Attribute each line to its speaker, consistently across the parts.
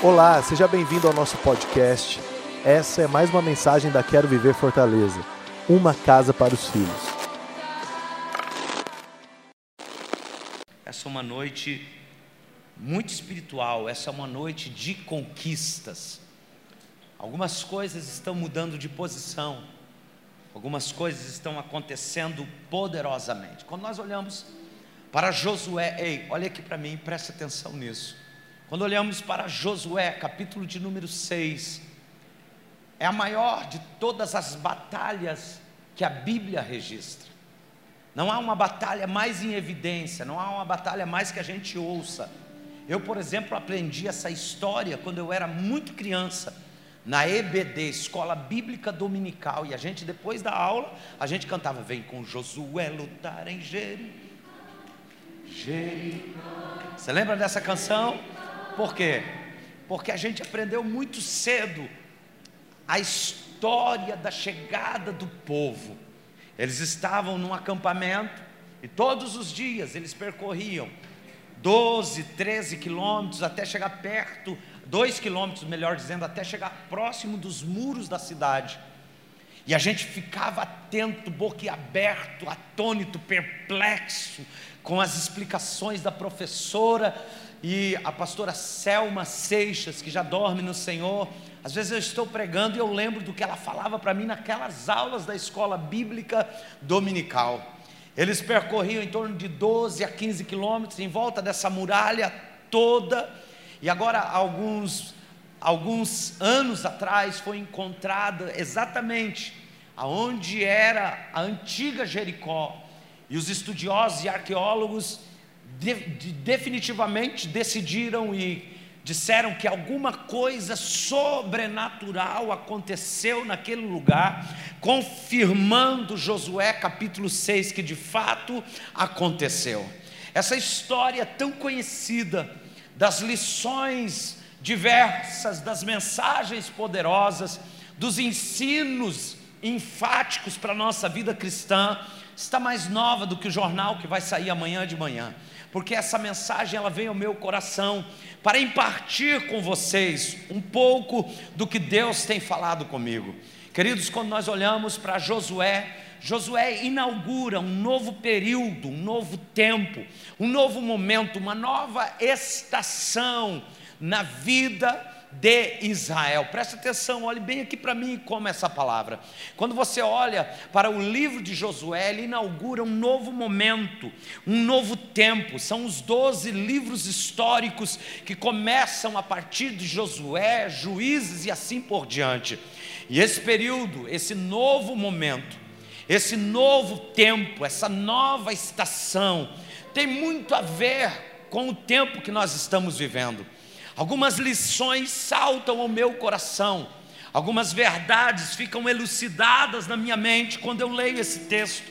Speaker 1: Olá, seja bem-vindo ao nosso podcast. Essa é mais uma mensagem da Quero Viver Fortaleza uma casa para os filhos.
Speaker 2: Essa é uma noite muito espiritual, essa é uma noite de conquistas. Algumas coisas estão mudando de posição, algumas coisas estão acontecendo poderosamente. Quando nós olhamos para Josué, ei, olha aqui para mim, preste atenção nisso. Quando olhamos para Josué, capítulo de número 6, é a maior de todas as batalhas que a Bíblia registra. Não há uma batalha mais em evidência, não há uma batalha mais que a gente ouça. Eu, por exemplo, aprendi essa história quando eu era muito criança, na EBD, Escola Bíblica Dominical, e a gente, depois da aula, a gente cantava: Vem com Josué lutar em Jericó. Você lembra dessa canção? Por quê? Porque a gente aprendeu muito cedo a história da chegada do povo. Eles estavam num acampamento e todos os dias eles percorriam 12, 13 quilômetros até chegar perto, 2 quilômetros, melhor dizendo, até chegar próximo dos muros da cidade. E a gente ficava atento, boquiaberto, atônito, perplexo com as explicações da professora e a pastora Selma Seixas, que já dorme no Senhor. Às vezes eu estou pregando e eu lembro do que ela falava para mim naquelas aulas da escola bíblica dominical. Eles percorriam em torno de 12 a 15 quilômetros em volta dessa muralha toda. E agora, alguns, alguns anos atrás, foi encontrada exatamente aonde era a antiga Jericó. E os estudiosos e arqueólogos de, de, definitivamente decidiram e disseram que alguma coisa sobrenatural aconteceu naquele lugar, confirmando Josué capítulo 6 que de fato aconteceu. Essa história tão conhecida das lições diversas, das mensagens poderosas, dos ensinos enfáticos para a nossa vida cristã, está mais nova do que o jornal que vai sair amanhã de manhã porque essa mensagem ela vem ao meu coração para impartir com vocês um pouco do que Deus tem falado comigo. Queridos, quando nós olhamos para Josué, Josué inaugura um novo período, um novo tempo, um novo momento, uma nova estação na vida de Israel. Presta atenção, olhe bem aqui para mim como essa palavra. Quando você olha para o livro de Josué, ele inaugura um novo momento, um novo tempo. São os doze livros históricos que começam a partir de Josué, Juízes e assim por diante. E esse período, esse novo momento, esse novo tempo, essa nova estação, tem muito a ver com o tempo que nós estamos vivendo. Algumas lições saltam ao meu coração, algumas verdades ficam elucidadas na minha mente quando eu leio esse texto.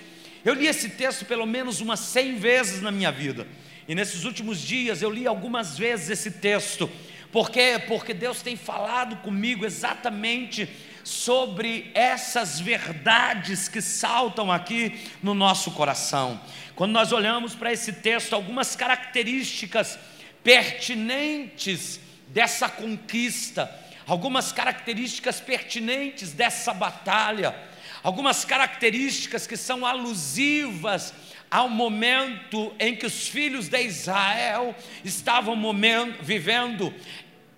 Speaker 2: Eu li esse texto pelo menos umas 100 vezes na minha vida, e nesses últimos dias eu li algumas vezes esse texto, porque porque Deus tem falado comigo exatamente sobre essas verdades que saltam aqui no nosso coração. Quando nós olhamos para esse texto, algumas características pertinentes dessa conquista, algumas características pertinentes dessa batalha, algumas características que são alusivas ao momento em que os filhos de Israel estavam momento, vivendo,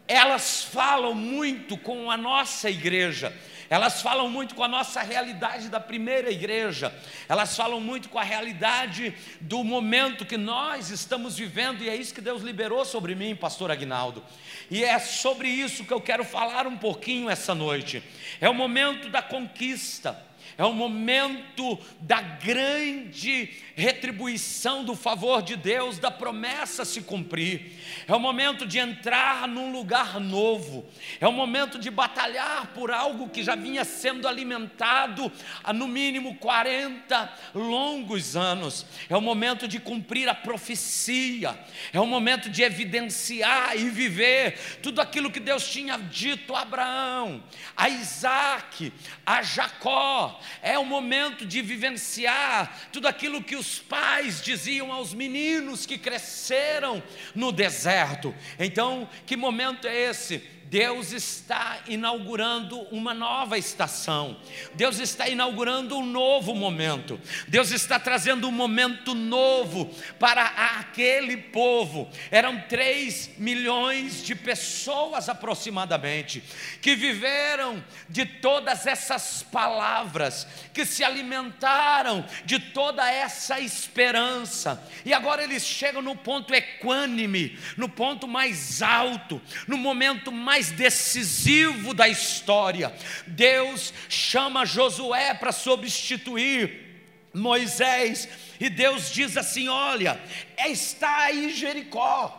Speaker 2: elas falam muito com a nossa igreja elas falam muito com a nossa realidade da primeira igreja, elas falam muito com a realidade do momento que nós estamos vivendo, e é isso que Deus liberou sobre mim, Pastor Agnaldo. E é sobre isso que eu quero falar um pouquinho essa noite. É o momento da conquista é o momento da grande retribuição do favor de Deus, da promessa se cumprir, é o momento de entrar num lugar novo, é o momento de batalhar por algo que já vinha sendo alimentado há no mínimo 40 longos anos, é o momento de cumprir a profecia, é o momento de evidenciar e viver tudo aquilo que Deus tinha dito a Abraão, a Isaac, a Jacó, é o momento de vivenciar tudo aquilo que os pais diziam aos meninos que cresceram no deserto. Então, que momento é esse? Deus está inaugurando uma nova estação, Deus está inaugurando um novo momento, Deus está trazendo um momento novo para aquele povo. Eram 3 milhões de pessoas aproximadamente que viveram de todas essas palavras, que se alimentaram de toda essa esperança, e agora eles chegam no ponto equânime, no ponto mais alto, no momento mais mais decisivo da história. Deus chama Josué para substituir Moisés, e Deus diz assim: Olha, está aí Jericó.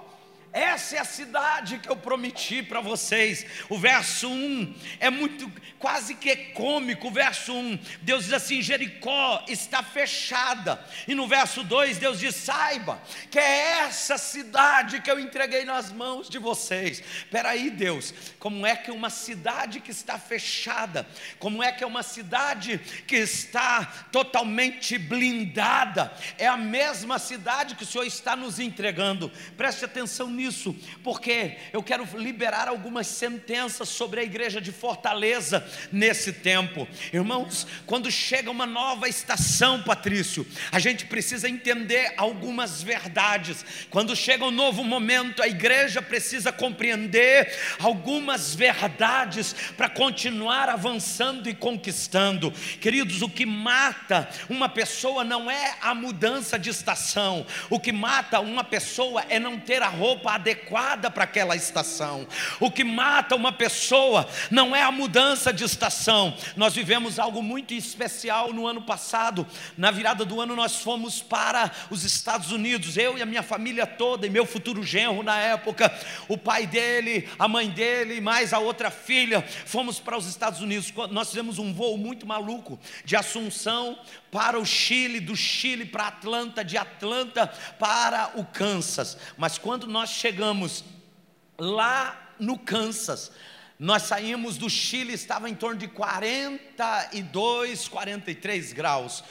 Speaker 2: Essa é a cidade que eu prometi para vocês. O verso 1 é muito, quase que cômico. O verso 1, Deus diz assim: Jericó está fechada. E no verso 2, Deus diz: Saiba que é essa cidade que eu entreguei nas mãos de vocês. Espera aí, Deus, como é que uma cidade que está fechada, como é que é uma cidade que está totalmente blindada, é a mesma cidade que o Senhor está nos entregando. Preste atenção nisso nisso, porque eu quero liberar algumas sentenças sobre a igreja de Fortaleza nesse tempo. Irmãos, quando chega uma nova estação, Patrício, a gente precisa entender algumas verdades. Quando chega um novo momento, a igreja precisa compreender algumas verdades para continuar avançando e conquistando. Queridos, o que mata uma pessoa não é a mudança de estação, o que mata uma pessoa é não ter a roupa adequada para aquela estação. O que mata uma pessoa não é a mudança de estação. Nós vivemos algo muito especial no ano passado. Na virada do ano, nós fomos para os Estados Unidos, eu e a minha família toda, e meu futuro genro na época, o pai dele, a mãe dele, mais a outra filha, fomos para os Estados Unidos. Nós fizemos um voo muito maluco de Assunção para o Chile, do Chile para Atlanta, de Atlanta para o Kansas. Mas quando nós chegamos lá no Kansas, nós saímos do Chile, estava em torno de 42, 43 graus.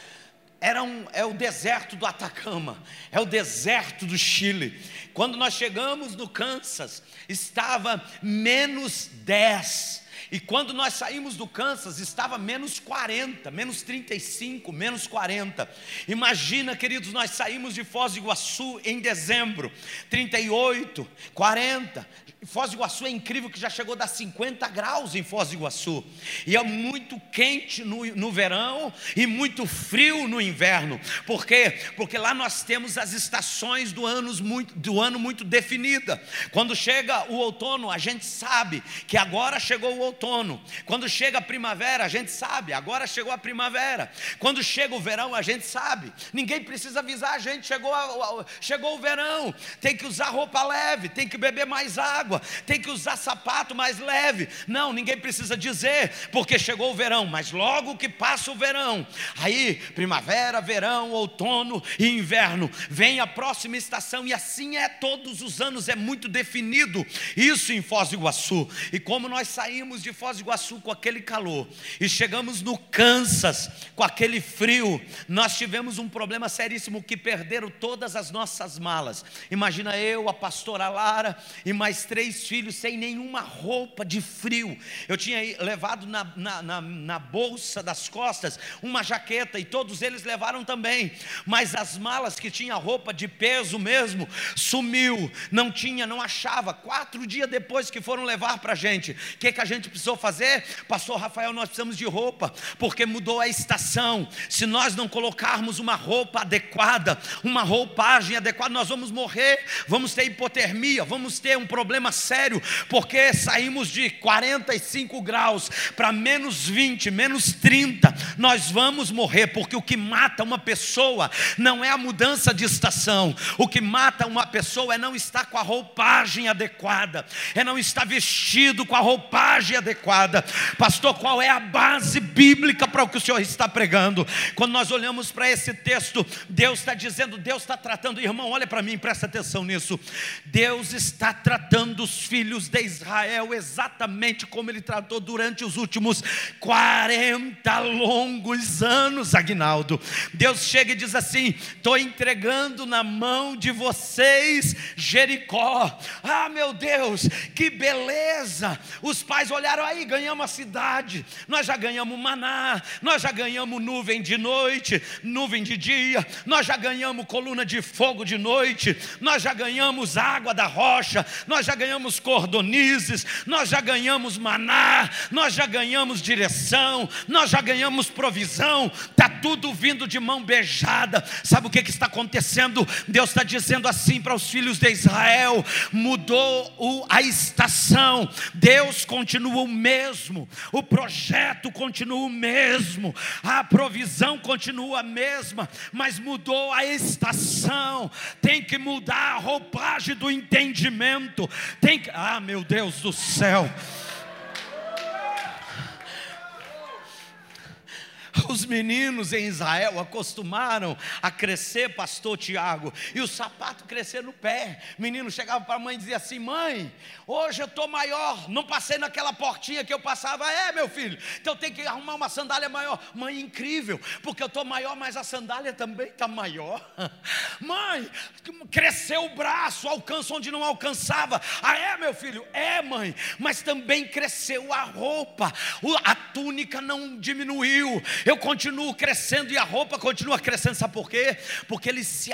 Speaker 2: Era um, é o deserto do Atacama, é o deserto do Chile. Quando nós chegamos no Kansas, estava menos 10 e quando nós saímos do Kansas, estava menos 40, menos 35, menos 40. Imagina, queridos, nós saímos de Foz do Iguaçu em dezembro, 38, 40. Foz do Iguaçu é incrível que já chegou a dar 50 graus em Foz do Iguaçu. E é muito quente no, no verão e muito frio no inverno. Por quê? Porque lá nós temos as estações do, anos muito, do ano muito definida. Quando chega o outono, a gente sabe que agora chegou o outono. Quando chega a primavera, a gente sabe, agora chegou a primavera. Quando chega o verão, a gente sabe. Ninguém precisa avisar a gente, chegou, a, chegou o verão. Tem que usar roupa leve, tem que beber mais água água, tem que usar sapato mais leve. Não, ninguém precisa dizer, porque chegou o verão, mas logo que passa o verão, aí primavera, verão, outono e inverno, vem a próxima estação e assim é todos os anos, é muito definido isso em Foz do Iguaçu. E como nós saímos de Foz do Iguaçu com aquele calor e chegamos no Kansas com aquele frio, nós tivemos um problema seríssimo que perderam todas as nossas malas. Imagina eu, a pastora Lara e mais três três filhos sem nenhuma roupa de frio. Eu tinha levado na, na, na, na bolsa das costas uma jaqueta e todos eles levaram também. Mas as malas que tinha roupa de peso mesmo sumiu, não tinha, não achava. Quatro dias depois que foram levar para a gente, o que, que a gente precisou fazer? Pastor Rafael, nós precisamos de roupa, porque mudou a estação. Se nós não colocarmos uma roupa adequada, uma roupagem adequada, nós vamos morrer, vamos ter hipotermia, vamos ter um problema problema sério, porque saímos de 45 graus para menos 20, menos 30. Nós vamos morrer, porque o que mata uma pessoa não é a mudança de estação, o que mata uma pessoa é não estar com a roupagem adequada, é não estar vestido com a roupagem adequada. Pastor, qual é a base bíblica? para o que o Senhor está pregando. Quando nós olhamos para esse texto, Deus está dizendo, Deus está tratando, irmão, olha para mim, presta atenção nisso. Deus está tratando os filhos de Israel exatamente como ele tratou durante os últimos 40 longos anos, Agnaldo. Deus chega e diz assim: estou entregando na mão de vocês Jericó. Ah, meu Deus, que beleza! Os pais olharam aí, ganhamos a cidade, nós já ganhamos maná, nós já ganhamos nuvem de noite, nuvem de dia, nós já ganhamos coluna de fogo de noite, nós já ganhamos água da rocha, nós já ganhamos cordonizes, nós já ganhamos maná, nós já ganhamos direção, nós já ganhamos provisão, está tudo vindo de mão beijada. Sabe o que, que está acontecendo? Deus está dizendo assim para os filhos de Israel: mudou a estação, Deus continua o mesmo, o projeto continua o mesmo, a provisão continua a mesma, mas mudou a estação. Tem que mudar a roupagem do entendimento. Tem que, ah, meu Deus do céu. Os meninos em Israel acostumaram a crescer, pastor Tiago, e o sapato crescer no pé. O menino chegava para a mãe e dizia assim: Mãe, hoje eu estou maior, não passei naquela portinha que eu passava. É, meu filho, então tem que arrumar uma sandália maior. Mãe, incrível, porque eu estou maior, mas a sandália também está maior. Mãe, cresceu o braço, alcança onde não alcançava. Ah, é, meu filho? É, mãe, mas também cresceu a roupa, a túnica não diminuiu eu continuo crescendo e a roupa continua crescendo, sabe por quê? Porque eles se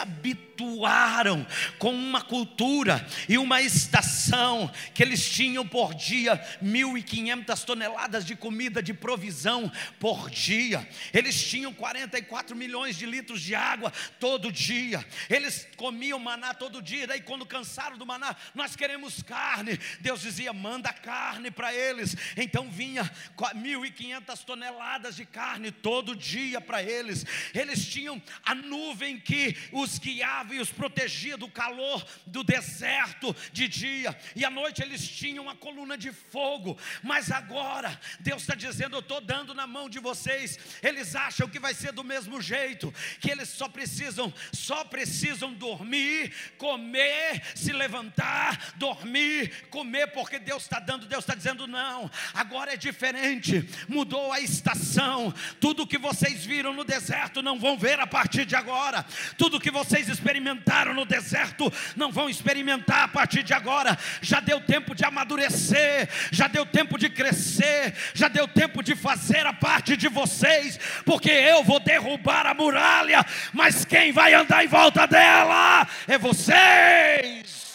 Speaker 2: habituaram com uma cultura e uma estação que eles tinham por dia 1.500 toneladas de comida de provisão por dia, eles tinham 44 milhões de litros de água todo dia, eles comiam maná todo dia, daí quando cansaram do maná, nós queremos carne, Deus dizia: manda carne para eles, então vinha 1.500 toneladas de carne todo dia para eles. Eles tinham a nuvem que os guiava e os protegia do calor do deserto de dia, e à noite eles tinham a coluna de fogo. Mas agora, Deus está dizendo: Eu estou dando na mão de vocês. Eles acham que vai ser do mesmo jeito, que eles só precisam, só precisam dormir, comer, se levantar, dormir, comer, porque Deus está dando, Deus está dizendo: não, agora é diferente, mudou a estação, tudo que vocês viram no deserto não vão ver a partir de agora. Tudo que vocês experimentaram no deserto não vão experimentar a partir de agora. Já deu tempo de amadurecer, já deu tempo de crescer, já deu tempo de fazer a parte de vocês, porque eu vou derrubar a muralha, mas quem vai andar em volta dela é vocês.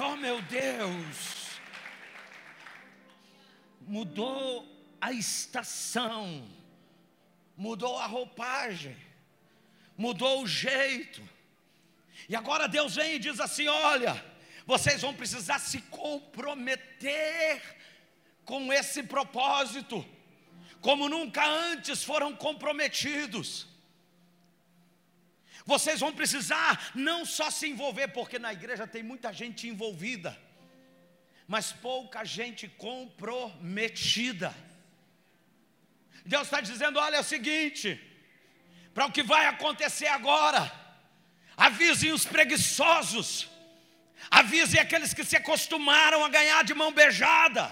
Speaker 2: Oh meu Deus mudou a estação, mudou a roupagem, mudou o jeito. E agora Deus vem e diz assim: olha, vocês vão precisar se comprometer com esse propósito, como nunca antes foram comprometidos. Vocês vão precisar não só se envolver, porque na igreja tem muita gente envolvida mas pouca gente comprometida. Deus está dizendo: olha, é o seguinte, para o que vai acontecer agora, avisem os preguiçosos, avisem aqueles que se acostumaram a ganhar de mão beijada,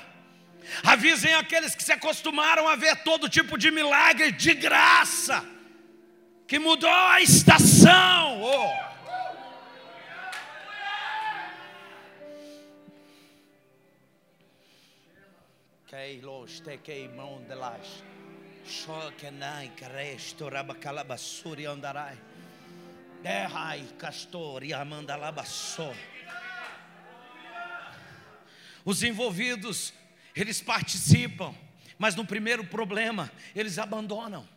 Speaker 2: avisem aqueles que se acostumaram a ver todo tipo de milagre de graça, que mudou a estação. Oh. kei los te kei mondelas. Shokenai caresto rabacalabasuri andarai. Derrai castori amandalabassó. Os envolvidos, eles participam, mas no primeiro problema, eles abandonam.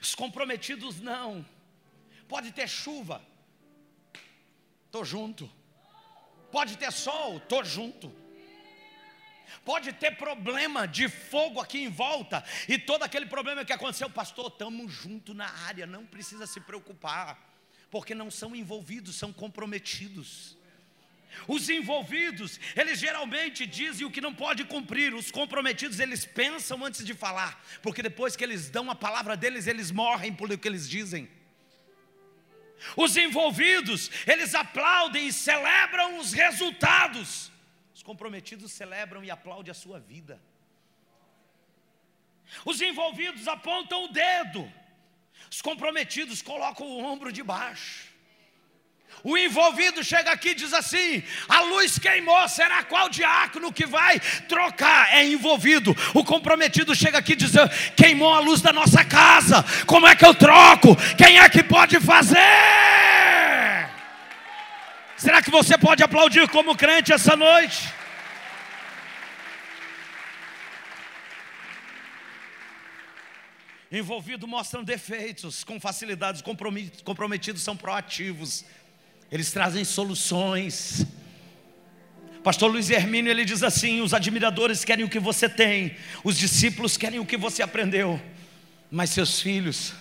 Speaker 2: Os comprometidos não. Pode ter chuva, estou junto. Pode ter sol, estou junto. Pode ter problema de fogo aqui em volta, e todo aquele problema que aconteceu, pastor, estamos juntos na área, não precisa se preocupar, porque não são envolvidos, são comprometidos. Os envolvidos, eles geralmente dizem o que não pode cumprir. Os comprometidos, eles pensam antes de falar, porque depois que eles dão a palavra deles, eles morrem por o que eles dizem. Os envolvidos, eles aplaudem e celebram os resultados. Os comprometidos celebram e aplaudem a sua vida. Os envolvidos apontam o dedo. Os comprometidos colocam o ombro de baixo. O envolvido chega aqui e diz assim: a luz queimou, será qual diácono que vai trocar? É envolvido. O comprometido chega aqui e diz: queimou a luz da nossa casa, como é que eu troco? Quem é que pode fazer? Será que você pode aplaudir como crente essa noite? Envolvido mostram defeitos com facilidades, comprometidos são proativos eles trazem soluções. Pastor Luiz Hermínio ele diz assim: os admiradores querem o que você tem, os discípulos querem o que você aprendeu, mas seus filhos,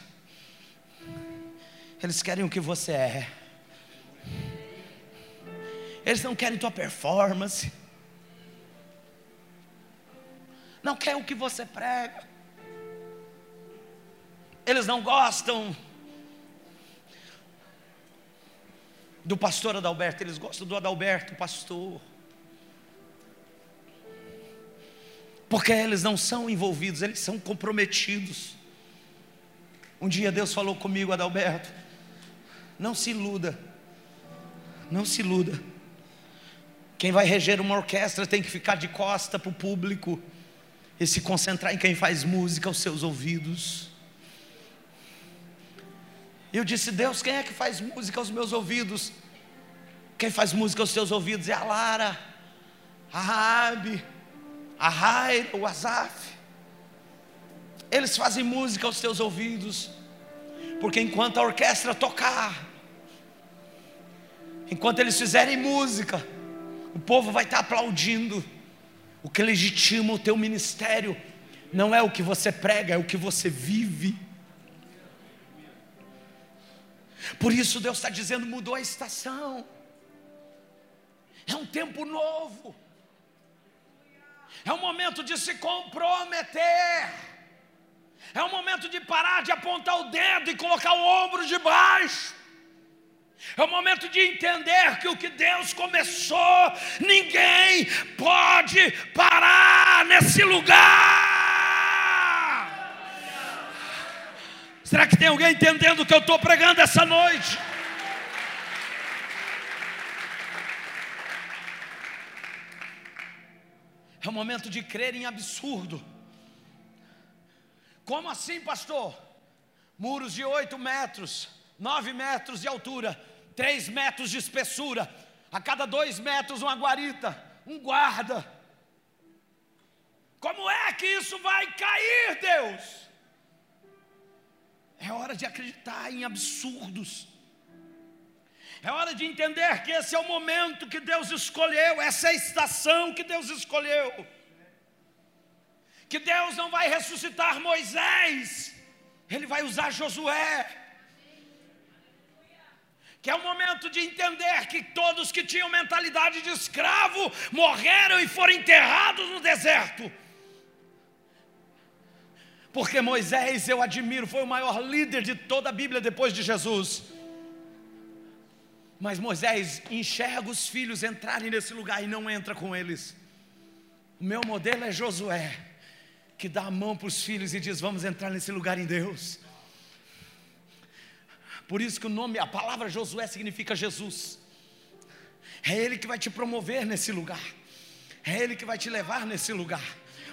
Speaker 2: eles querem o que você é. Eles não querem tua performance, não querem o que você prega, eles não gostam do pastor Adalberto, eles gostam do Adalberto, pastor. Porque eles não são envolvidos, eles são comprometidos. Um dia Deus falou comigo, Adalberto, não se iluda, não se iluda. Quem vai reger uma orquestra tem que ficar de costa para o público e se concentrar em quem faz música aos seus ouvidos. E eu disse: Deus, quem é que faz música aos meus ouvidos? Quem faz música aos seus ouvidos é a Lara, a Rabi, a Raira, o Azaf. Eles fazem música aos teus ouvidos, porque enquanto a orquestra tocar, enquanto eles fizerem música, o povo vai estar aplaudindo. O que legitima o teu ministério não é o que você prega, é o que você vive. Por isso Deus está dizendo: mudou a estação. É um tempo novo. É um momento de se comprometer. É um momento de parar de apontar o dedo e colocar o ombro de baixo. É o momento de entender que o que Deus começou, ninguém pode parar nesse lugar. Será que tem alguém entendendo o que eu estou pregando essa noite? É o momento de crer em absurdo. Como assim, pastor? Muros de oito metros, nove metros de altura, três metros de espessura, a cada dois metros uma guarita, um guarda. Como é que isso vai cair, Deus? É hora de acreditar em absurdos. É hora de entender que esse é o momento que Deus escolheu, essa é a estação que Deus escolheu. Que Deus não vai ressuscitar Moisés, Ele vai usar Josué. Que é o momento de entender que todos que tinham mentalidade de escravo morreram e foram enterrados no deserto. Porque Moisés, eu admiro, foi o maior líder de toda a Bíblia depois de Jesus. Mas Moisés enxerga os filhos entrarem nesse lugar e não entra com eles. O meu modelo é Josué, que dá a mão para os filhos e diz: Vamos entrar nesse lugar em Deus. Por isso que o nome, a palavra Josué significa Jesus. É Ele que vai te promover nesse lugar. É Ele que vai te levar nesse lugar.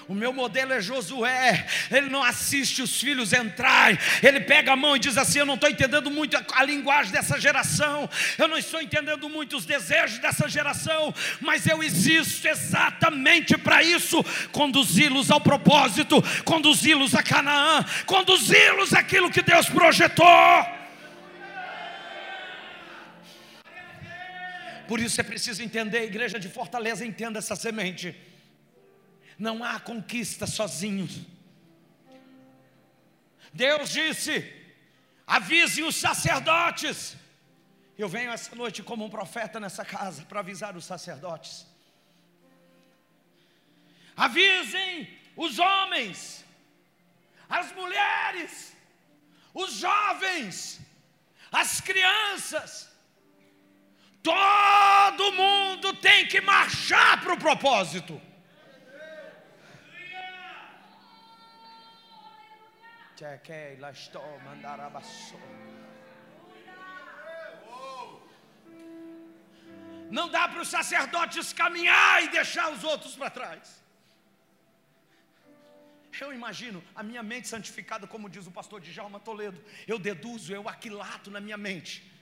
Speaker 2: O meu modelo é Josué. Ele não assiste os filhos entrarem. Ele pega a mão e diz assim: Eu não estou entendendo muito a, linguagem dessa geração. Eu não estou entendendo muito os desejos dessa geração. Mas eu existo exatamente para isso conduzi-los ao propósito, conduzi-los a Canaã, conduzi-los àquilo que Deus projetou. Por isso é preciso entender, a igreja de Fortaleza entenda essa semente. Não há conquista sozinhos. Deus disse: avisem os sacerdotes Eu venho essa noite como um profeta nessa casa para avisar os sacerdotes. Avisem os homens, as mulheres, os jovens, as crianças. Todo mundo tem que marchar para o propósito. Não dá para os sacerdotes caminhar e deixar os outros para trás. Eu imagino a minha mente santificada, como diz o pastor Djalma Toledo. Eu deduzo, eu aquilato na minha mente.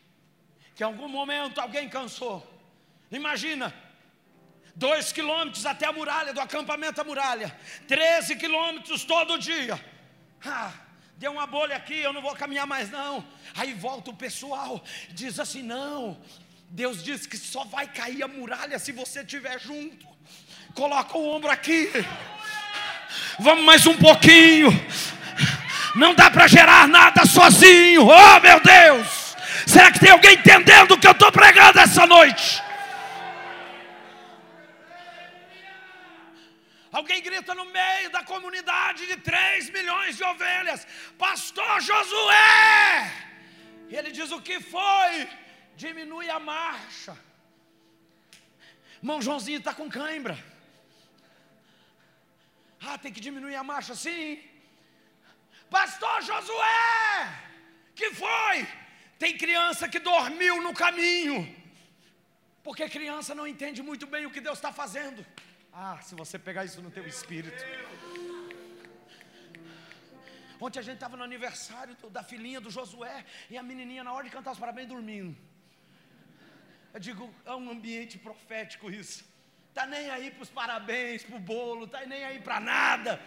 Speaker 2: Que em algum momento alguém cansou. Imagina, dois quilômetros até a muralha, do acampamento à muralha. Treze quilômetros todo dia. Ah, deu uma bolha aqui, eu não vou caminhar mais não. Aí volta o pessoal, diz assim: não, Deus diz que só vai cair a muralha se você estiver junto. Coloca o ombro aqui. Vamos mais um pouquinho. Não dá para gerar nada sozinho. Oh, meu Deus! Será que tem alguém entendendo o que eu estou pregando essa noite? Alguém grita no meio da comunidade de 3 milhões de ovelhas: Pastor Josué! E ele diz: O que foi? Diminui a marcha. Irmão Joãozinho está com cãibra. Ah, tem que diminuir a marcha, sim. Pastor Josué, que foi? Tem criança que dormiu no caminho, porque criança não entende muito bem o que Deus está fazendo. Ah, se você pegar isso no teu espírito. Ontem a gente estava no aniversário da filhinha do Josué e a menininha na hora de cantar os parabéns dormindo. Eu digo, é um ambiente profético isso. Tá nem aí para os parabéns, para o bolo, tá nem aí para nada.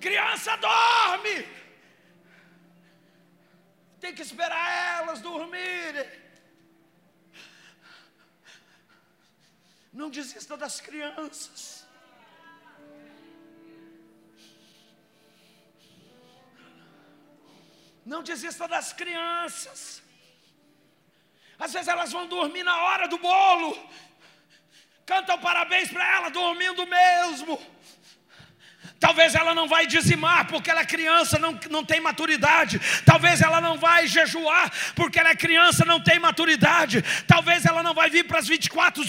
Speaker 2: Criança dorme. Tem que esperar elas dormirem. Não desista das crianças. Não desista das crianças. Às vezes elas vão dormir na hora do bolo. Cantam parabéns para ela dormindo mesmo. Talvez ela não vai dizimar porque ela é criança, não, não tem maturidade. Talvez ela não vai jejuar porque ela é criança, não tem maturidade. Talvez ela não vai vir para as 24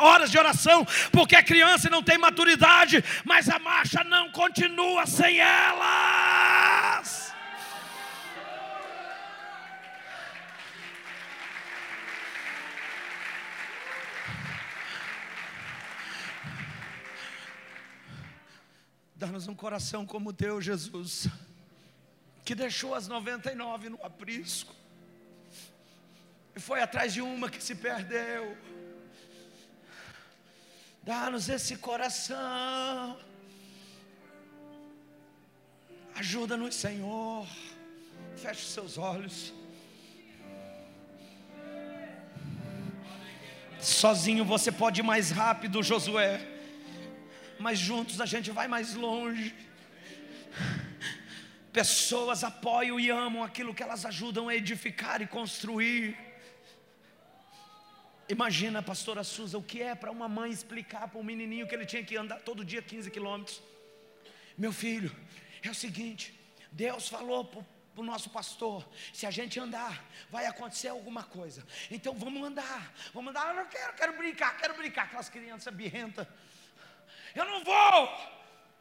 Speaker 2: horas de oração porque é criança e não tem maturidade. Mas a marcha não continua sem elas. Dá-nos um coração como o teu, Jesus, que deixou as 99 no aprisco e foi atrás de uma que se perdeu. Dá-nos esse coração. Ajuda-nos, Senhor. Feche os seus olhos. Sozinho você pode ir mais rápido, Josué mas juntos a gente vai mais longe. Pessoas apoiam e amam aquilo que elas ajudam a edificar e construir. Imagina, pastora Suza, o que é para uma mãe explicar para um menininho que ele tinha que andar todo dia 15 quilômetros. Meu filho, é o seguinte: Deus falou para o nosso pastor: se a gente andar, vai acontecer alguma coisa. Então vamos andar, vamos andar. Eu não quero, quero brincar, quero brincar. Aquelas crianças birrentas. Eu não vou.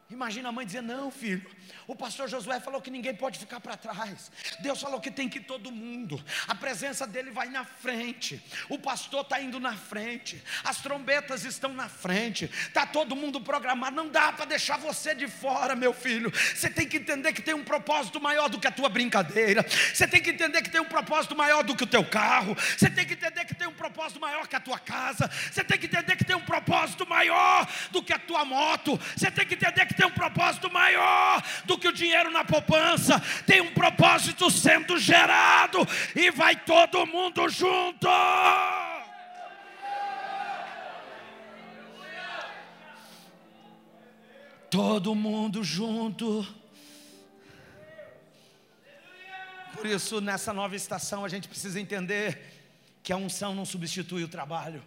Speaker 2: Imagina a mãe dizer: Não, filho, o pastor Josué falou que ninguém pode ficar para trás. Deus falou que tem que todo mundo. A presença dele vai na frente. O pastor está indo na frente. As trombetas estão na frente. Está todo mundo programado. Não dá para deixar você de fora, meu filho. Você tem que entender que tem um propósito maior do que a tua brincadeira. Você tem que entender que tem um propósito maior do que o teu carro. Você tem que entender que tem um propósito maior que a tua casa. Você tem que entender que tem um propósito maior do que a tua moto. Você tem que entender que tem um propósito maior do que o dinheiro na poupança, tem um propósito sendo gerado e vai todo mundo junto. Todo mundo junto. Por isso, nessa nova estação, a gente precisa entender que a unção não substitui o trabalho.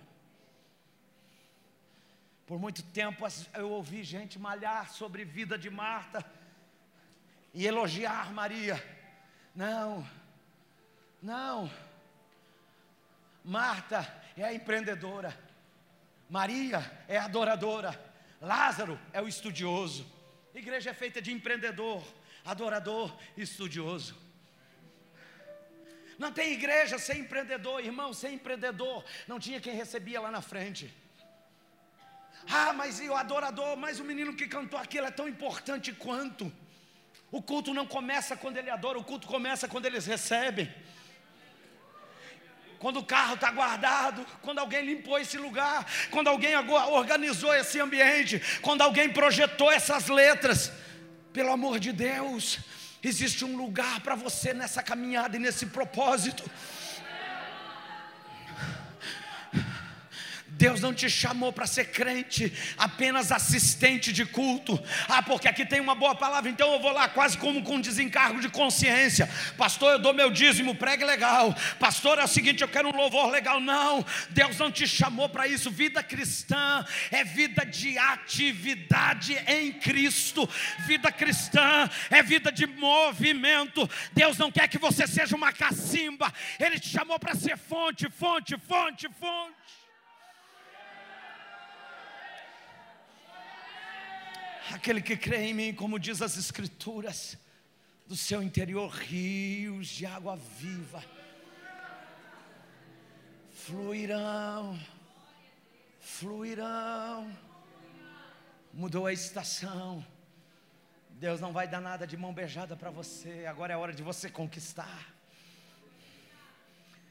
Speaker 2: Por muito tempo eu ouvi gente malhar sobre vida de Marta e elogiar Maria. Não, não. Marta é a empreendedora, Maria é a adoradora, Lázaro é o estudioso. A igreja é feita de empreendedor, adorador e estudioso. Não tem igreja sem empreendedor, irmão, sem empreendedor, não tinha quem recebia lá na frente. Ah, mas e o adorador, mas o menino que cantou aquilo é tão importante quanto. O culto não começa quando ele adora, o culto começa quando eles recebem. Quando o carro está guardado, quando alguém limpou esse lugar, quando alguém organizou esse ambiente, quando alguém projetou essas letras, pelo amor de Deus, Existe um lugar para você nessa caminhada e nesse propósito. Deus não te chamou para ser crente, apenas assistente de culto. Ah, porque aqui tem uma boa palavra, então eu vou lá quase como com desencargo de consciência. Pastor, eu dou meu dízimo, pregue legal. Pastor, é o seguinte, eu quero um louvor legal. Não, Deus não te chamou para isso. Vida cristã é vida de atividade em Cristo. Vida cristã é vida de movimento. Deus não quer que você seja uma cacimba. Ele te chamou para ser fonte, fonte, fonte, fonte. Aquele que crê em mim, como diz as Escrituras, do seu interior rios de água viva fluirão, fluirão. Mudou a estação. Deus não vai dar nada de mão beijada para você. Agora é hora de você conquistar.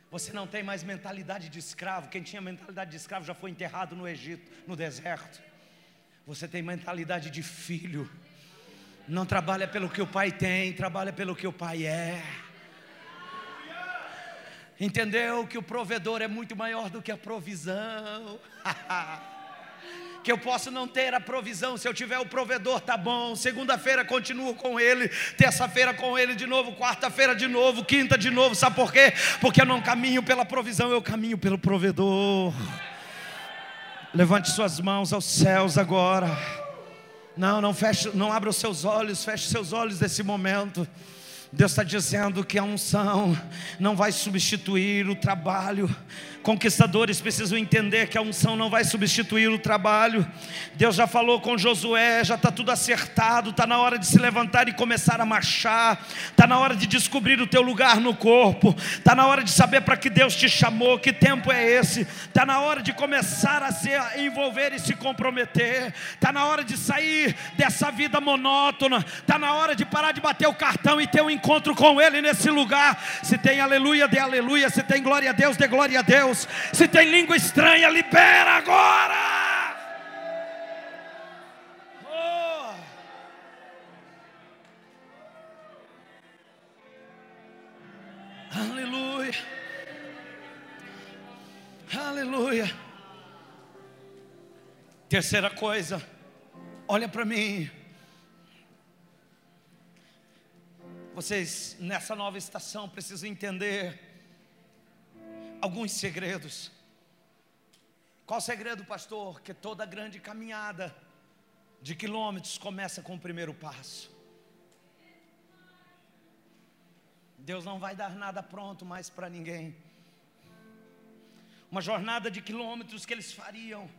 Speaker 2: Você não tem mais mentalidade de escravo. Quem tinha mentalidade de escravo já foi enterrado no Egito, no deserto. Você tem mentalidade de filho. Não trabalha pelo que o pai tem, trabalha pelo que o pai é. Entendeu que o provedor é muito maior do que a provisão. que eu posso não ter a provisão, se eu tiver o provedor, tá bom. Segunda-feira continuo com ele, terça-feira com ele de novo, quarta-feira de novo, quinta de novo. Sabe por quê? Porque eu não caminho pela provisão, eu caminho pelo provedor. Levante suas mãos aos céus agora. Não, não feche, não abra os seus olhos, feche seus olhos nesse momento. Deus está dizendo que a unção não vai substituir o trabalho. Conquistadores precisam entender que a unção não vai substituir o trabalho. Deus já falou com Josué, já está tudo acertado. Está na hora de se levantar e começar a marchar. Está na hora de descobrir o teu lugar no corpo. Está na hora de saber para que Deus te chamou, que tempo é esse. Está na hora de começar a se envolver e se comprometer. Está na hora de sair dessa vida monótona. Está na hora de parar de bater o cartão e ter um encontro com Ele nesse lugar. Se tem aleluia, dê aleluia. Se tem glória a Deus, dê glória a Deus. Se tem língua estranha, libera agora. Oh. Aleluia. Aleluia. Terceira coisa, olha para mim. Vocês nessa nova estação precisam entender alguns segredos. Qual o segredo, pastor? Que toda grande caminhada de quilômetros começa com o primeiro passo. Deus não vai dar nada pronto mais para ninguém. Uma jornada de quilômetros que eles fariam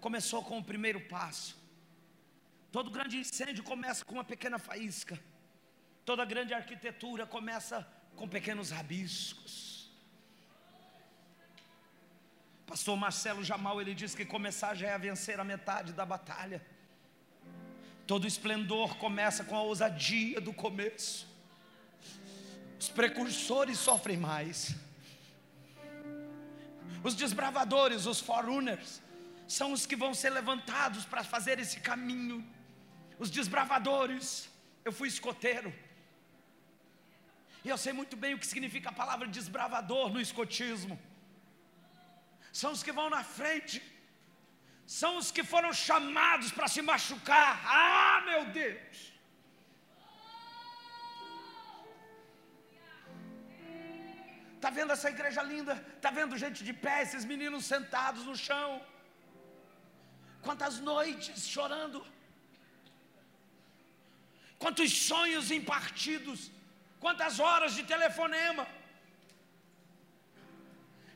Speaker 2: começou com o primeiro passo. Todo grande incêndio começa com uma pequena faísca. Toda grande arquitetura começa com pequenos rabiscos. Pastor Marcelo Jamal, ele diz que começar já é vencer a metade da batalha. Todo esplendor começa com a ousadia do começo. Os precursores sofrem mais. Os desbravadores, os forerunners, são os que vão ser levantados para fazer esse caminho. Os desbravadores, eu fui escoteiro. E eu sei muito bem o que significa a palavra desbravador no escotismo. São os que vão na frente, são os que foram chamados para se machucar. Ah, meu Deus! Tá vendo essa igreja linda? Tá vendo gente de pé, esses meninos sentados no chão? Quantas noites chorando? Quantos sonhos impartidos? Quantas horas de telefonema?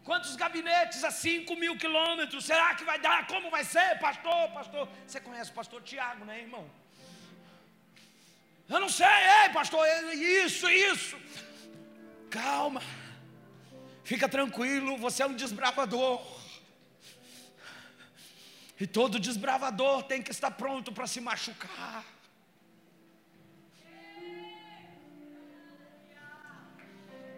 Speaker 2: Quantos gabinetes a 5 mil quilômetros? Será que vai dar? Como vai ser, pastor? Pastor, você conhece o pastor Tiago, né, irmão? Eu não sei, ei, pastor, isso, isso. Calma, fica tranquilo, você é um desbravador. E todo desbravador tem que estar pronto para se machucar.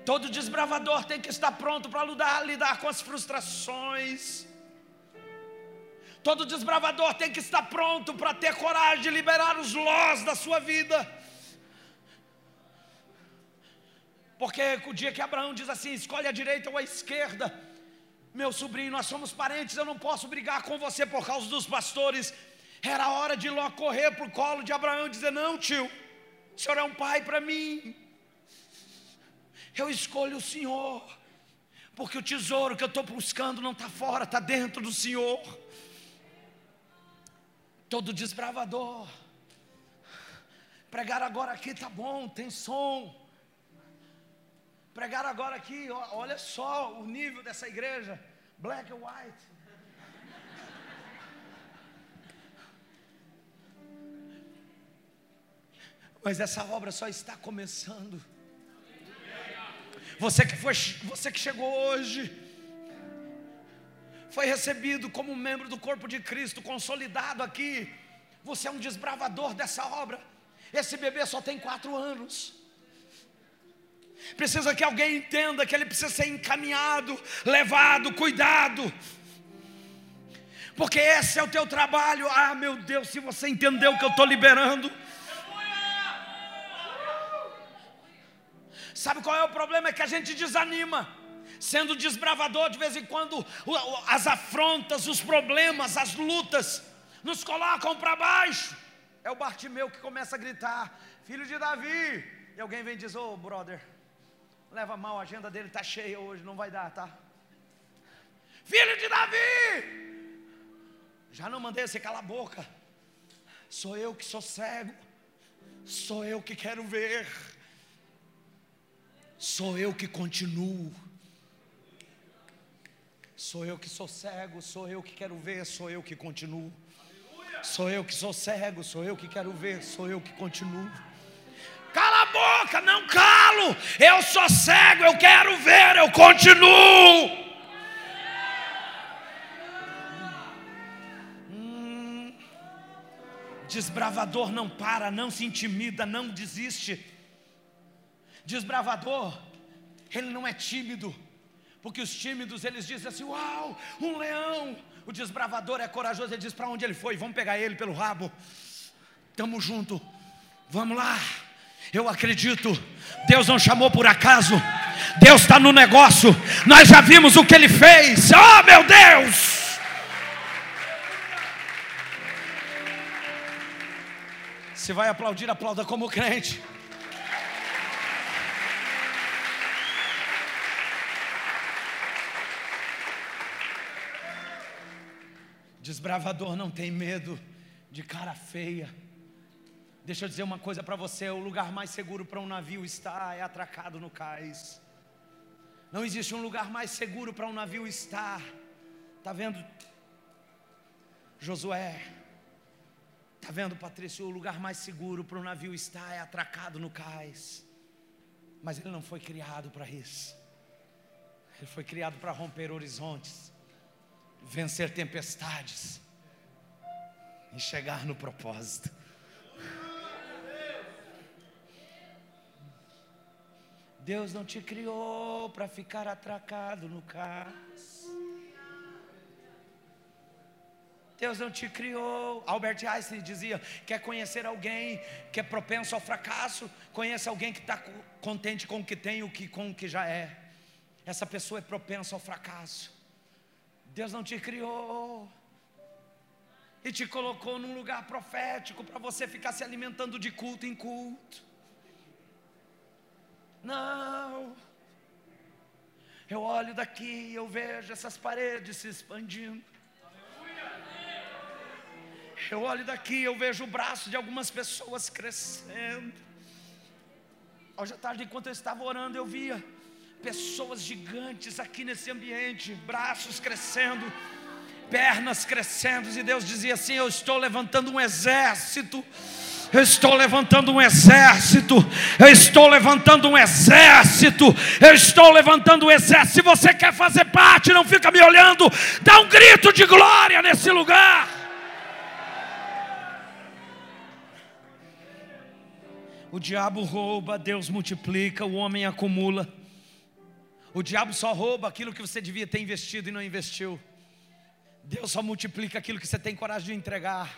Speaker 2: Todo desbravador tem que estar pronto para lidar, lidar com as frustrações. Todo desbravador tem que estar pronto para ter coragem de liberar os lós da sua vida. Porque o dia que Abraão diz assim: escolhe a direita ou a esquerda, meu sobrinho, nós somos parentes, eu não posso brigar com você por causa dos pastores. Era hora de Ló correr para o colo de Abraão e dizer: Não, tio, o senhor é um pai para mim eu escolho o Senhor, porque o tesouro que eu estou buscando não está fora, está dentro do Senhor. Todo desbravador, pregar agora aqui tá bom, tem som. Pregar agora aqui, olha só o nível dessa igreja, black and white. Mas essa obra só está começando. Você que, foi, você que chegou hoje, foi recebido como membro do corpo de Cristo, consolidado aqui. Você é um desbravador dessa obra. Esse bebê só tem quatro anos. Precisa que alguém entenda que ele precisa ser encaminhado, levado, cuidado. Porque esse é o teu trabalho. Ah, meu Deus, se você entendeu o que eu estou liberando. Sabe qual é o problema? É que a gente desanima. Sendo desbravador, de vez em quando, as afrontas, os problemas, as lutas, nos colocam para baixo. É o Bartimeu que começa a gritar: Filho de Davi. E alguém vem e diz: Ô oh, brother, leva mal, a agenda dele está cheia hoje, não vai dar, tá? Filho de Davi. Já não mandei você calar a boca. Sou eu que sou cego. Sou eu que quero ver. Sou eu que continuo. Sou eu que sou cego, sou eu que quero ver, sou eu que continuo. Sou eu que sou cego, sou eu que quero ver, sou eu que continuo. Cala a boca, não calo. Eu sou cego, eu quero ver, eu continuo. Hum. Desbravador não para, não se intimida, não desiste. Desbravador, ele não é tímido, porque os tímidos eles dizem assim: Uau, um leão. O desbravador é corajoso, ele diz para onde ele foi, vamos pegar ele pelo rabo. Tamo junto, vamos lá. Eu acredito, Deus não chamou por acaso, Deus está no negócio. Nós já vimos o que ele fez. Oh meu Deus! Se vai aplaudir, aplauda como crente. Desbravador não tem medo de cara feia. Deixa eu dizer uma coisa para você: o lugar mais seguro para um navio estar é atracado no cais. Não existe um lugar mais seguro para um navio estar. Está vendo, Josué? Está vendo, Patrício? O lugar mais seguro para um navio estar é atracado no cais. Mas ele não foi criado para isso. Ele foi criado para romper horizontes vencer tempestades e chegar no propósito. Deus não te criou para ficar atracado no cais. Deus não te criou. Albert Einstein dizia: quer conhecer alguém que é propenso ao fracasso? Conheça alguém que está contente com o que tem, o que com o que já é. Essa pessoa é propensa ao fracasso. Deus não te criou e te colocou num lugar profético para você ficar se alimentando de culto em culto. Não. Eu olho daqui e eu vejo essas paredes se expandindo. Eu olho daqui e eu vejo o braço de algumas pessoas crescendo. Hoje à tarde, enquanto eu estava orando, eu via pessoas gigantes aqui nesse ambiente, braços crescendo, pernas crescendo, e Deus dizia assim: Eu estou levantando um exército eu estou levantando um exército. Eu estou levantando um exército. Eu estou levantando um exército. Se você quer fazer parte, não fica me olhando. Dá um grito de glória nesse lugar. O diabo rouba, Deus multiplica, o homem acumula. O diabo só rouba aquilo que você devia ter investido e não investiu. Deus só multiplica aquilo que você tem coragem de entregar.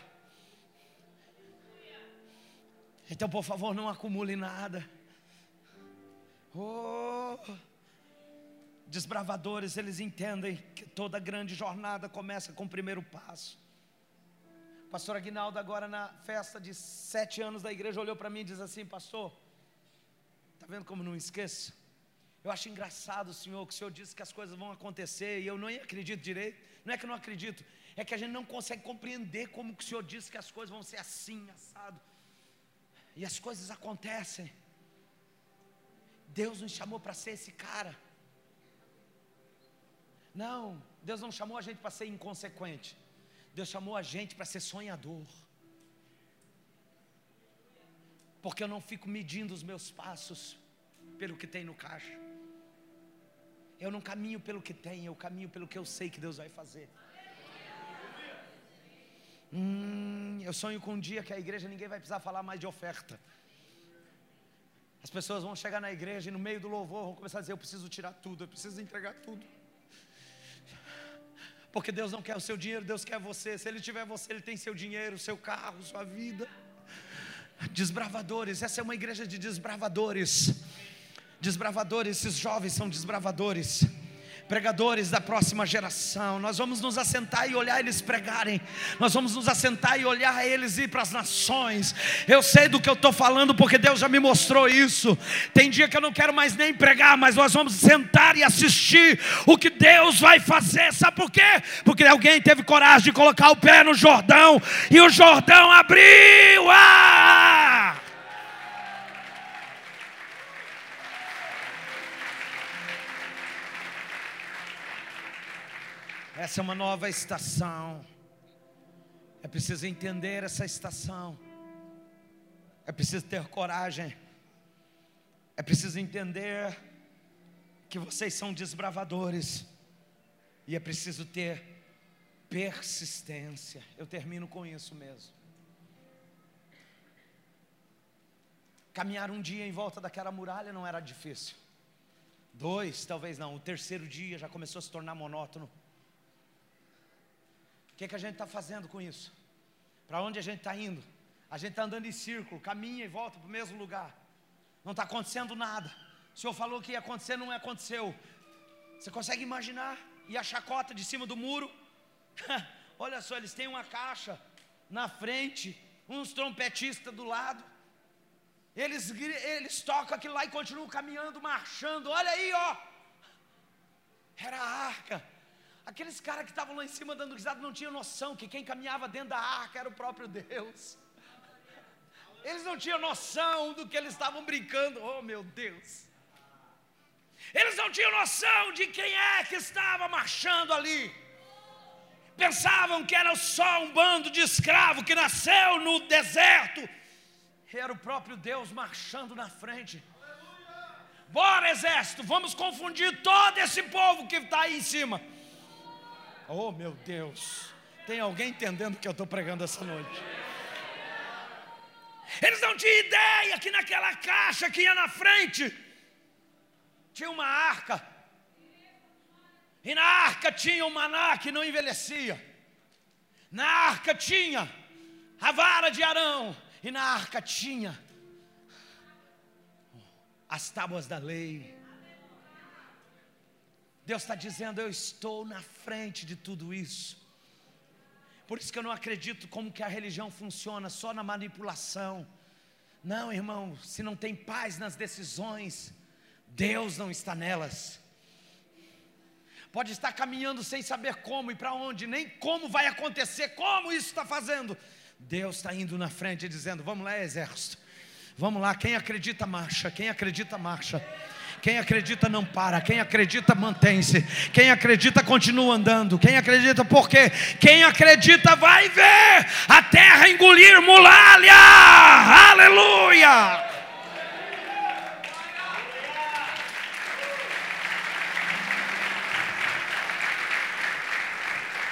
Speaker 2: Então, por favor, não acumule nada. Oh, desbravadores, eles entendem que toda grande jornada começa com o primeiro passo. Pastor Aguinaldo, agora na festa de sete anos da igreja, olhou para mim e diz assim: Pastor, está vendo como não esqueço? Eu acho engraçado, Senhor, que o Senhor disse que as coisas vão acontecer e eu não acredito direito. Não é que eu não acredito, é que a gente não consegue compreender como que o Senhor disse que as coisas vão ser assim, assado. E as coisas acontecem. Deus nos chamou para ser esse cara. Não, Deus não chamou a gente para ser inconsequente. Deus chamou a gente para ser sonhador. Porque eu não fico medindo os meus passos pelo que tem no caixa. Eu não caminho pelo que tem, eu caminho pelo que eu sei que Deus vai fazer. Hum, eu sonho com um dia que a igreja ninguém vai precisar falar mais de oferta. As pessoas vão chegar na igreja e no meio do louvor vão começar a dizer: Eu preciso tirar tudo, eu preciso entregar tudo. Porque Deus não quer o seu dinheiro, Deus quer você. Se Ele tiver você, Ele tem seu dinheiro, seu carro, sua vida. Desbravadores, essa é uma igreja de desbravadores. Desbravadores, esses jovens são desbravadores pregadores da próxima geração. Nós vamos nos assentar e olhar eles pregarem. Nós vamos nos assentar e olhar eles ir para as nações. Eu sei do que eu estou falando porque Deus já me mostrou isso. Tem dia que eu não quero mais nem pregar, mas nós vamos sentar e assistir o que Deus vai fazer. Sabe por quê? Porque alguém teve coragem de colocar o pé no Jordão e o Jordão abriu. Ah! Essa é uma nova estação. É preciso entender essa estação. É preciso ter coragem. É preciso entender que vocês são desbravadores. E é preciso ter persistência. Eu termino com isso mesmo. Caminhar um dia em volta daquela muralha não era difícil. Dois, talvez não. O terceiro dia já começou a se tornar monótono que, que a gente está fazendo com isso? Para onde a gente está indo? A gente está andando em círculo, caminha e volta para o mesmo lugar. Não está acontecendo nada. O Senhor falou que ia acontecer, não aconteceu. Você consegue imaginar? E a chacota de cima do muro? Olha só, eles têm uma caixa na frente, uns trompetistas do lado. Eles, eles tocam aquilo lá e continuam caminhando, marchando. Olha aí, ó. Era a arca. Aqueles caras que estavam lá em cima dando risada não tinham noção que quem caminhava dentro da arca era o próprio Deus. Eles não tinham noção do que eles estavam brincando. Oh, meu Deus. Eles não tinham noção de quem é que estava marchando ali. Pensavam que era só um bando de escravo que nasceu no deserto. Era o próprio Deus marchando na frente. Bora, exército, vamos confundir todo esse povo que está aí em cima. Oh meu Deus, tem alguém entendendo o que eu estou pregando essa noite? Eles não tinham ideia que naquela caixa que ia na frente tinha uma arca, e na arca tinha o maná que não envelhecia, na arca tinha a vara de Arão, e na arca tinha as tábuas da lei. Deus está dizendo: Eu estou na frente de tudo isso. Por isso que eu não acredito como que a religião funciona só na manipulação. Não, irmão, se não tem paz nas decisões, Deus não está nelas. pode estar caminhando sem saber como e para onde, nem como vai acontecer, como isso está fazendo. Deus está indo na frente dizendo: Vamos lá, exército. Vamos lá, quem acredita, marcha. Quem acredita, marcha. Quem acredita não para, quem acredita mantém-se, quem acredita continua andando, quem acredita porque quem acredita vai ver a terra engolir muralha. Aleluia!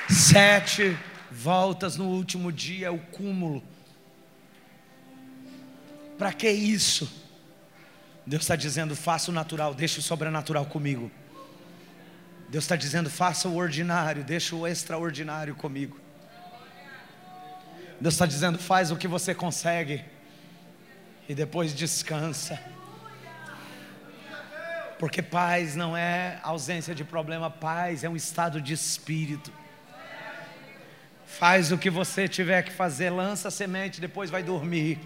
Speaker 2: Sete voltas no último dia o cúmulo. Para que isso? Deus está dizendo: faça o natural, deixa o sobrenatural comigo. Deus está dizendo: faça o ordinário, deixa o extraordinário comigo. Deus está dizendo: faz o que você consegue e depois descansa. Porque paz não é ausência de problema, paz é um estado de espírito. Faz o que você tiver que fazer, lança a semente, depois vai dormir.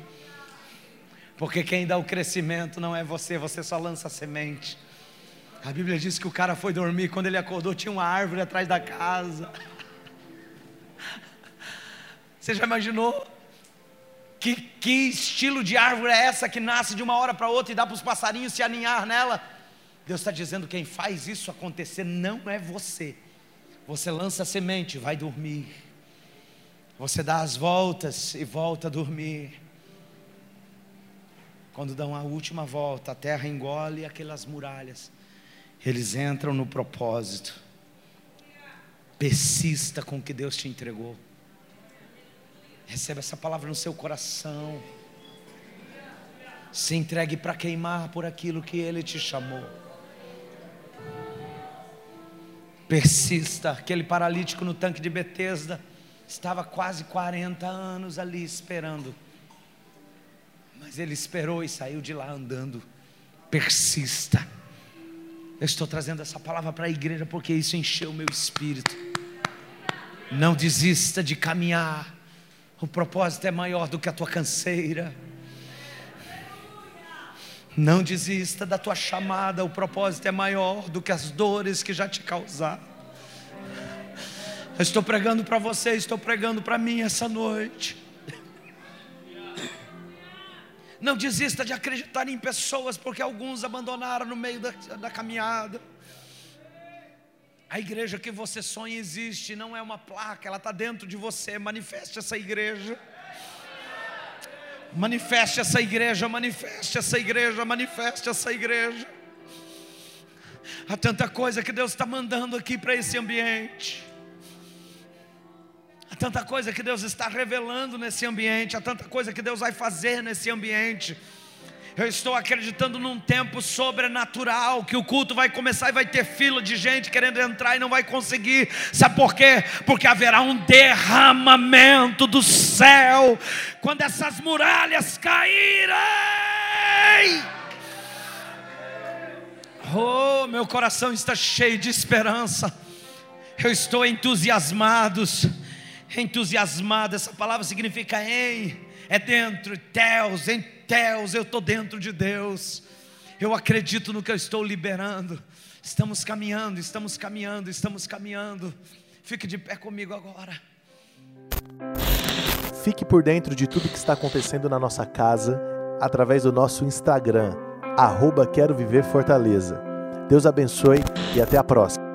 Speaker 2: Porque quem dá o crescimento não é você, você só lança a semente. A Bíblia diz que o cara foi dormir, quando ele acordou tinha uma árvore atrás da casa. Você já imaginou? Que, que estilo de árvore é essa que nasce de uma hora para outra e dá para os passarinhos se aninhar nela? Deus está dizendo: quem faz isso acontecer não é você. Você lança a semente, vai dormir. Você dá as voltas e volta a dormir. Quando dão a última volta, a terra engole aquelas muralhas. Eles entram no propósito. Persista com o que Deus te entregou. Receba essa palavra no seu coração. Se entregue para queimar por aquilo que Ele te chamou. Persista. Aquele paralítico no tanque de Betesda Estava quase 40 anos ali esperando. Mas ele esperou e saiu de lá andando. Persista. Eu estou trazendo essa palavra para a igreja porque isso encheu o meu espírito. Não desista de caminhar. O propósito é maior do que a tua canseira. Não desista da tua chamada, o propósito é maior do que as dores que já te causaram. Eu estou pregando para você, estou pregando para mim essa noite. Não desista de acreditar em pessoas, porque alguns abandonaram no meio da, da caminhada. A igreja que você sonha existe, não é uma placa, ela está dentro de você. Manifeste essa igreja. Manifeste essa igreja, manifeste essa igreja, manifeste essa igreja. Há tanta coisa que Deus está mandando aqui para esse ambiente. Tanta coisa que Deus está revelando nesse ambiente, há tanta coisa que Deus vai fazer nesse ambiente. Eu estou acreditando num tempo sobrenatural, que o culto vai começar e vai ter fila de gente querendo entrar e não vai conseguir. Sabe por quê? Porque haverá um derramamento do céu quando essas muralhas caírem. Oh, meu coração está cheio de esperança. Eu estou entusiasmado entusiasmado, essa palavra significa em, é dentro, Deus, em Deus, eu estou dentro de Deus, eu acredito no que eu estou liberando. Estamos caminhando, estamos caminhando, estamos caminhando. Fique de pé comigo agora.
Speaker 1: Fique por dentro de tudo que está acontecendo na nossa casa através do nosso Instagram, arroba Quero Viver Fortaleza. Deus abençoe e até a próxima.